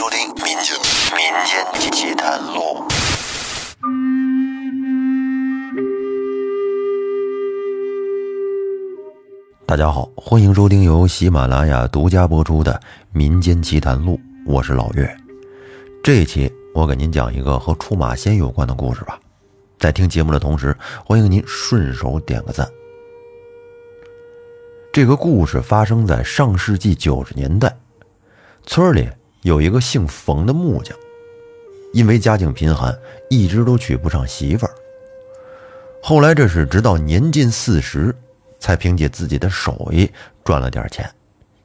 收听《民间民间奇谈录》。大家好，欢迎收听由喜马拉雅独家播出的《民间奇谈录》，我是老岳。这一期我给您讲一个和出马仙有关的故事吧。在听节目的同时，欢迎您顺手点个赞。这个故事发生在上世纪九十年代，村里有一个姓冯的木匠，因为家境贫寒，一直都娶不上媳妇儿。后来这是直到年近四十，才凭借自己的手艺赚了点钱，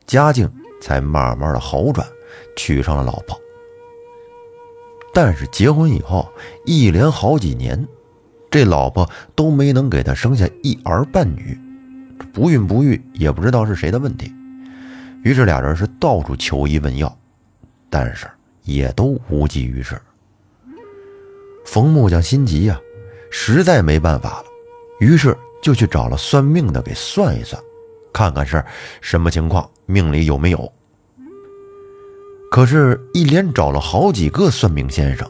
家境才慢慢的好转，娶上了老婆。但是结婚以后，一连好几年，这老婆都没能给他生下一儿半女。不孕不育，也不知道是谁的问题。于是俩人是到处求医问药，但是也都无济于事。冯木匠心急呀，实在没办法了，于是就去找了算命的给算一算，看看是什么情况，命里有没有。可是，一连找了好几个算命先生，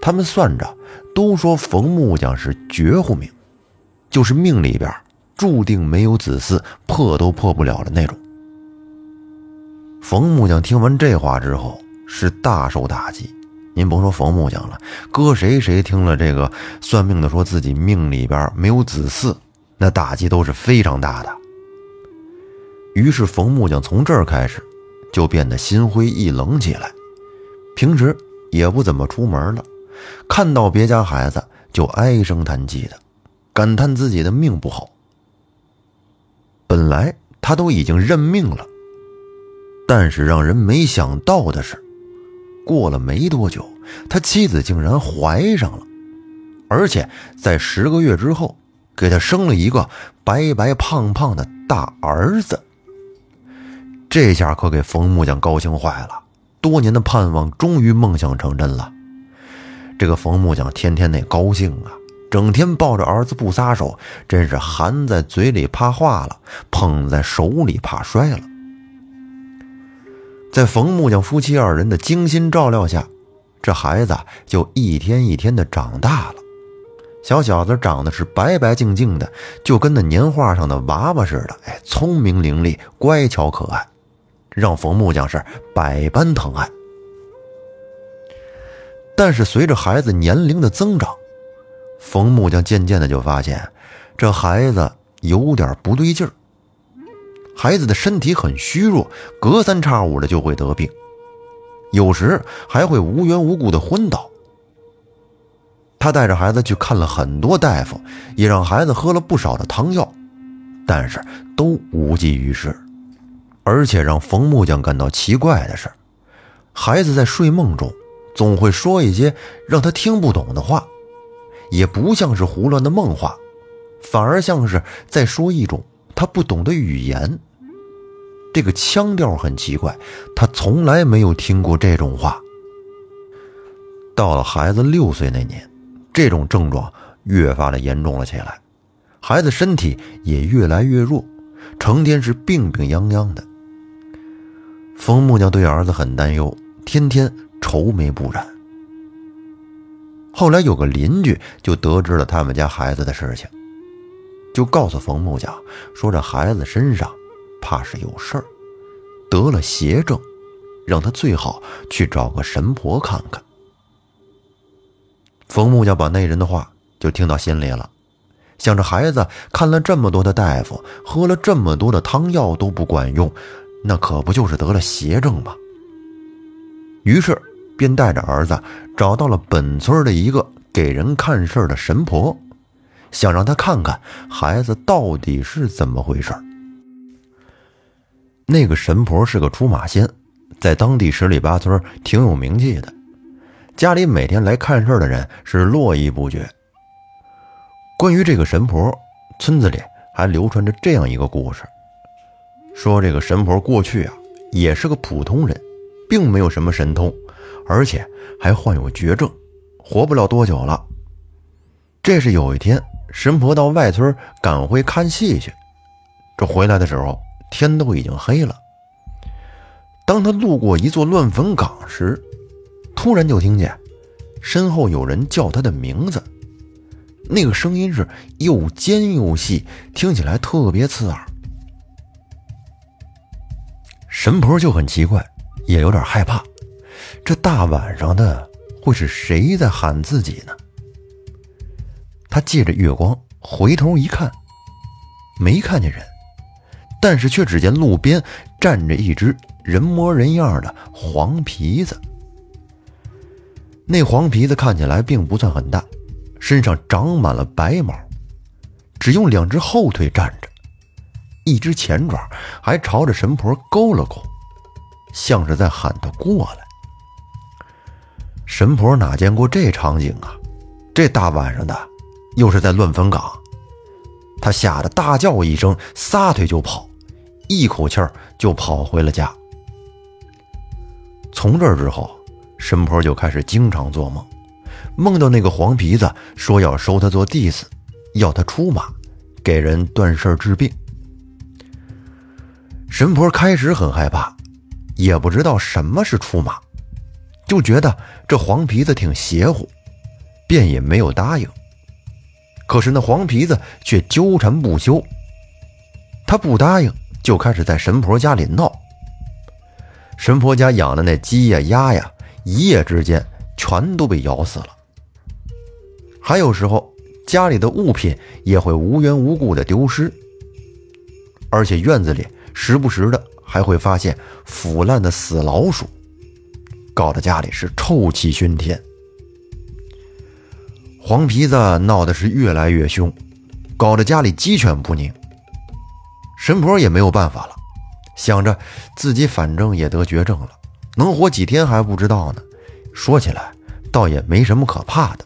他们算着都说冯木匠是绝户命，就是命里边。注定没有子嗣，破都破不了的那种。冯木匠听完这话之后是大受打击。您甭说冯木匠了，搁谁谁听了这个算命的说自己命里边没有子嗣，那打击都是非常大的。于是冯木匠从这儿开始就变得心灰意冷起来，平时也不怎么出门了，看到别家孩子就唉声叹气的，感叹自己的命不好。本来他都已经认命了，但是让人没想到的是，过了没多久，他妻子竟然怀上了，而且在十个月之后，给他生了一个白白胖胖的大儿子。这下可给冯木匠高兴坏了，多年的盼望终于梦想成真了。这个冯木匠天天那高兴啊！整天抱着儿子不撒手，真是含在嘴里怕化了，捧在手里怕摔了。在冯木匠夫妻二人的精心照料下，这孩子就一天一天的长大了。小小子长得是白白净净的，就跟那年画上的娃娃似的，哎，聪明伶俐，乖巧可爱，让冯木匠是百般疼爱。但是随着孩子年龄的增长，冯木匠渐渐的就发现，这孩子有点不对劲儿。孩子的身体很虚弱，隔三差五的就会得病，有时还会无缘无故的昏倒。他带着孩子去看了很多大夫，也让孩子喝了不少的汤药，但是都无济于事。而且让冯木匠感到奇怪的是，孩子在睡梦中总会说一些让他听不懂的话。也不像是胡乱的梦话，反而像是在说一种他不懂得语言。这个腔调很奇怪，他从来没有听过这种话。到了孩子六岁那年，这种症状越发的严重了起来，孩子身体也越来越弱，成天是病病殃殃的。冯木匠对儿子很担忧，天天愁眉不展。后来有个邻居就得知了他们家孩子的事情，就告诉冯木匠说：“这孩子身上怕是有事儿，得了邪症，让他最好去找个神婆看看。”冯木匠把那人的话就听到心里了，想着孩子看了这么多的大夫，喝了这么多的汤药都不管用，那可不就是得了邪症吗？于是。便带着儿子找到了本村的一个给人看事的神婆，想让他看看孩子到底是怎么回事。那个神婆是个出马仙，在当地十里八村挺有名气的，家里每天来看事的人是络绎不绝。关于这个神婆，村子里还流传着这样一个故事：说这个神婆过去啊也是个普通人，并没有什么神通。而且还患有绝症，活不了多久了。这是有一天，神婆到外村赶回看戏去，这回来的时候天都已经黑了。当他路过一座乱坟岗时，突然就听见身后有人叫他的名字，那个声音是又尖又细，听起来特别刺耳。神婆就很奇怪，也有点害怕，这大晚上的会是谁在喊自己呢？他借着月光回头一看，没看见人。但是却只见路边站着一只人模人样的黄皮子。那黄皮子看起来并不算很大，身上长满了白毛，只用两只后腿站着，一只前爪还朝着神婆勾了勾，像是在喊他过来。神婆哪见过这场景啊？这大晚上的，又是在乱坟岗，他吓得大叫一声，撒腿就跑。一口气儿就跑回了家。从这之后，神婆就开始经常做梦，梦到那个黄皮子说要收他做弟子，要他出马，给人断事治病。神婆开始很害怕，也不知道什么是出马，就觉得这黄皮子挺邪乎，便也没有答应。可是那黄皮子却纠缠不休，他不答应。就开始在神婆家里闹。神婆家养的那鸡呀、鸭呀，一夜之间全都被咬死了。还有时候，家里的物品也会无缘无故的丢失，而且院子里时不时的还会发现腐烂的死老鼠，搞得家里是臭气熏天。黄皮子闹的是越来越凶，搞得家里鸡犬不宁。神婆也没有办法了，想着自己反正也得绝症了，能活几天还不知道呢。说起来，倒也没什么可怕的，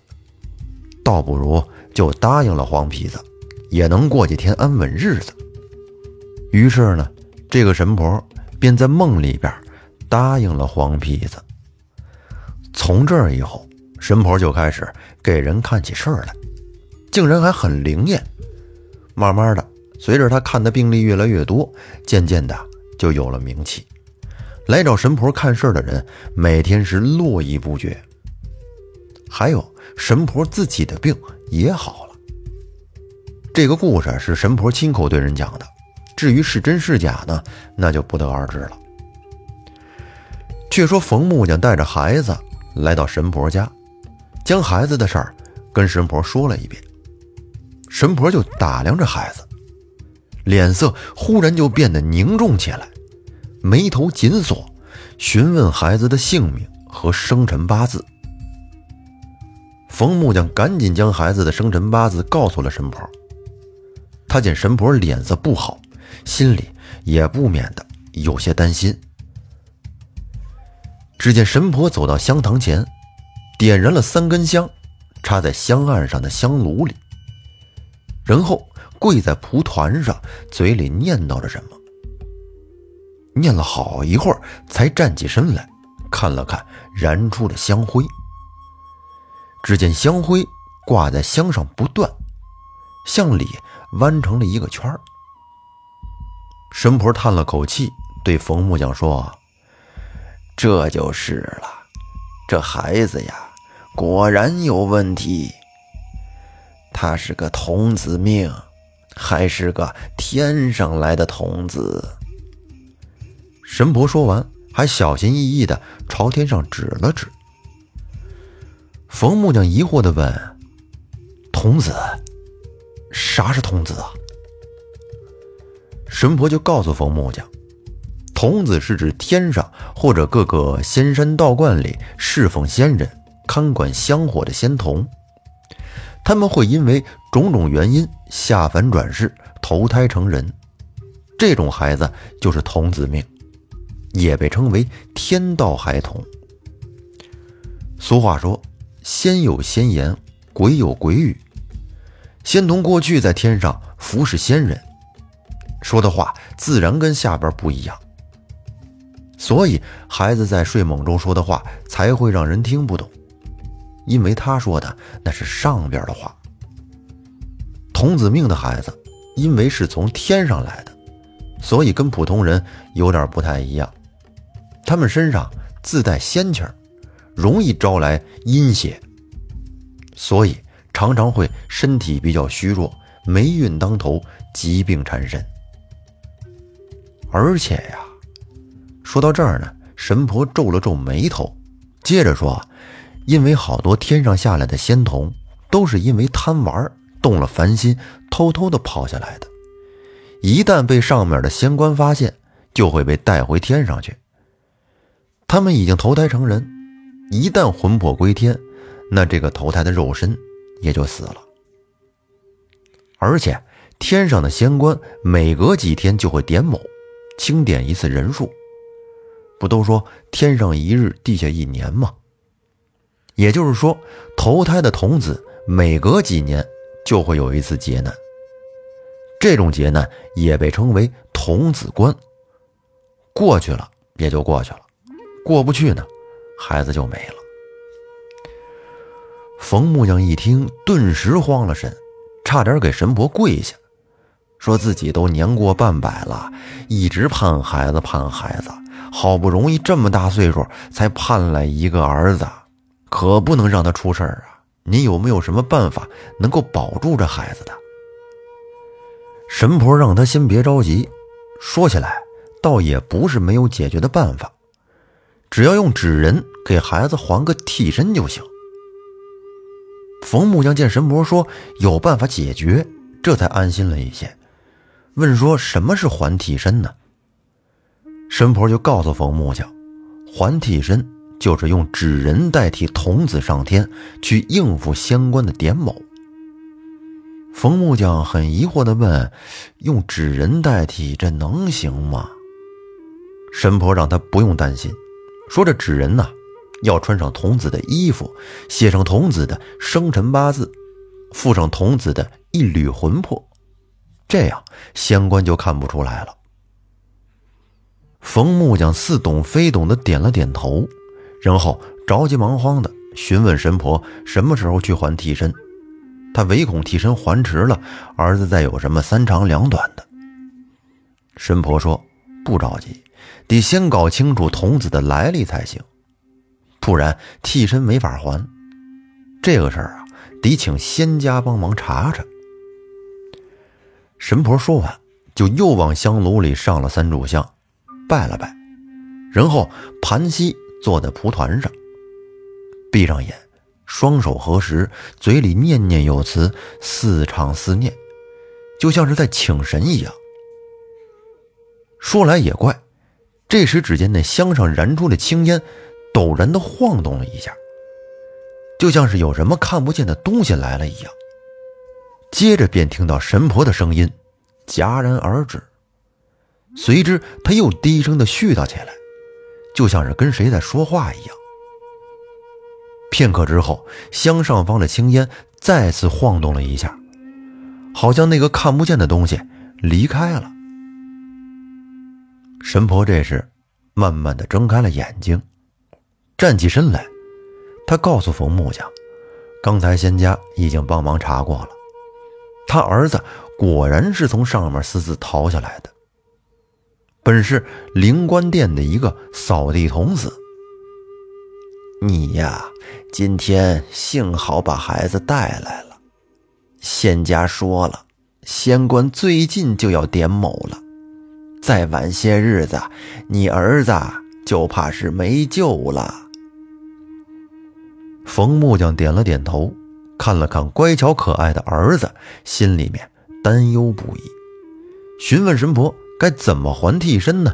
倒不如就答应了黄皮子，也能过几天安稳日子。于是呢，这个神婆便在梦里边答应了黄皮子。从这以后，神婆就开始给人看起事儿来，竟然还很灵验。慢慢的。随着他看的病例越来越多，渐渐的就有了名气。来找神婆看事儿的人每天是络绎不绝。还有神婆自己的病也好了。这个故事是神婆亲口对人讲的，至于是真是假呢，那就不得而知了。却说冯木匠带着孩子来到神婆家，将孩子的事儿跟神婆说了一遍。神婆就打量着孩子。脸色忽然就变得凝重起来，眉头紧锁，询问孩子的姓名和生辰八字。冯木匠赶紧将孩子的生辰八字告诉了神婆。他见神婆脸色不好，心里也不免的有些担心。只见神婆走到香堂前，点燃了三根香，插在香案上的香炉里，然后。跪在蒲团上，嘴里念叨着什么。念了好一会儿，才站起身来，看了看燃出的香灰。只见香灰挂在香上不断，向里弯成了一个圈儿。神婆叹了口气，对冯木匠说：“这就是了，这孩子呀，果然有问题。他是个童子命。”还是个天上来的童子。神婆说完，还小心翼翼的朝天上指了指。冯木匠疑惑的问：“童子？啥是童子啊？”神婆就告诉冯木匠：“童子是指天上或者各个仙山道观里侍奉仙人、看管香火的仙童。”他们会因为种种原因下凡转世，投胎成人，这种孩子就是童子命，也被称为天道孩童。俗话说：“仙有仙言，鬼有鬼语。”仙童过去在天上服侍仙人，说的话自然跟下边不一样，所以孩子在睡梦中说的话才会让人听不懂。因为他说的那是上边的话。童子命的孩子，因为是从天上来的，所以跟普通人有点不太一样。他们身上自带仙气儿，容易招来阴邪，所以常常会身体比较虚弱，霉运当头，疾病缠身。而且呀，说到这儿呢，神婆皱了皱眉头，接着说：“因为好多天上下来的仙童，都是因为贪玩动了凡心，偷偷的跑下来的。一旦被上面的仙官发现，就会被带回天上去。他们已经投胎成人，一旦魂魄归天，那这个投胎的肉身也就死了。而且天上的仙官每隔几天就会点某。”清点一次人数，不都说天上一日，地下一年吗？也就是说，投胎的童子每隔几年就会有一次劫难，这种劫难也被称为童子关。过去了也就过去了，过不去呢，孩子就没了。冯木匠一听，顿时慌了神，差点给神婆跪下。说自己都年过半百了，一直盼孩子盼孩子，好不容易这么大岁数才盼来一个儿子，可不能让他出事儿啊！您有没有什么办法能够保住这孩子的？神婆让他先别着急，说起来倒也不是没有解决的办法，只要用纸人给孩子还个替身就行。冯木匠见神婆说有办法解决，这才安心了一些。问说什么是还替身呢？神婆就告诉冯木匠，还替身就是用纸人代替童子上天，去应付相关的点某。冯木匠很疑惑的问：“用纸人代替，这能行吗？”神婆让他不用担心，说这纸人呐，要穿上童子的衣服，写上童子的生辰八字，附上童子的一缕魂魄。这样，仙官就看不出来了。冯木匠似懂非懂的点了点头，然后着急忙慌的询问神婆什么时候去还替身。他唯恐替身还迟了，儿子再有什么三长两短的。神婆说：“不着急，得先搞清楚童子的来历才行，不然替身没法还。这个事儿啊，得请仙家帮忙查查。”神婆说完，就又往香炉里上了三炷香，拜了拜，然后盘膝坐在蒲团上，闭上眼，双手合十，嘴里念念有词，似唱似念，就像是在请神一样。说来也怪，这时只见那香上燃出的青烟，陡然的晃动了一下，就像是有什么看不见的东西来了一样。接着便听到神婆的声音戛然而止，随之他又低声的絮叨起来，就像是跟谁在说话一样。片刻之后，香上方的青烟再次晃动了一下，好像那个看不见的东西离开了。神婆这时慢慢的睁开了眼睛，站起身来，她告诉冯木匠，刚才仙家已经帮忙查过了。他儿子果然是从上面私自逃下来的，本是灵官殿的一个扫地童子。你呀，今天幸好把孩子带来了。仙家说了，仙官最近就要点某了，再晚些日子，你儿子就怕是没救了。冯木匠点了点头。看了看乖巧可爱的儿子，心里面担忧不已，询问神婆该怎么还替身呢？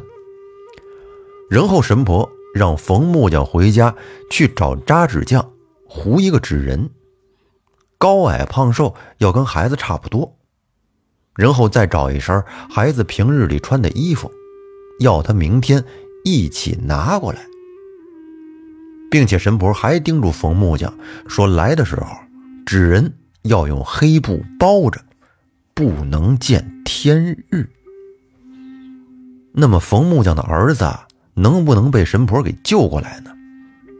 然后神婆让冯木匠回家去找扎纸匠糊一个纸人，高矮胖瘦要跟孩子差不多，然后再找一身孩子平日里穿的衣服，要他明天一起拿过来，并且神婆还叮嘱冯木匠说来的时候。纸人要用黑布包着，不能见天日。那么冯木匠的儿子能不能被神婆给救过来呢？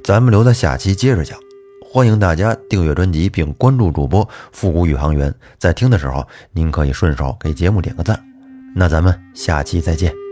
咱们留在下期接着讲。欢迎大家订阅专辑并关注主播复古宇航员，在听的时候您可以顺手给节目点个赞。那咱们下期再见。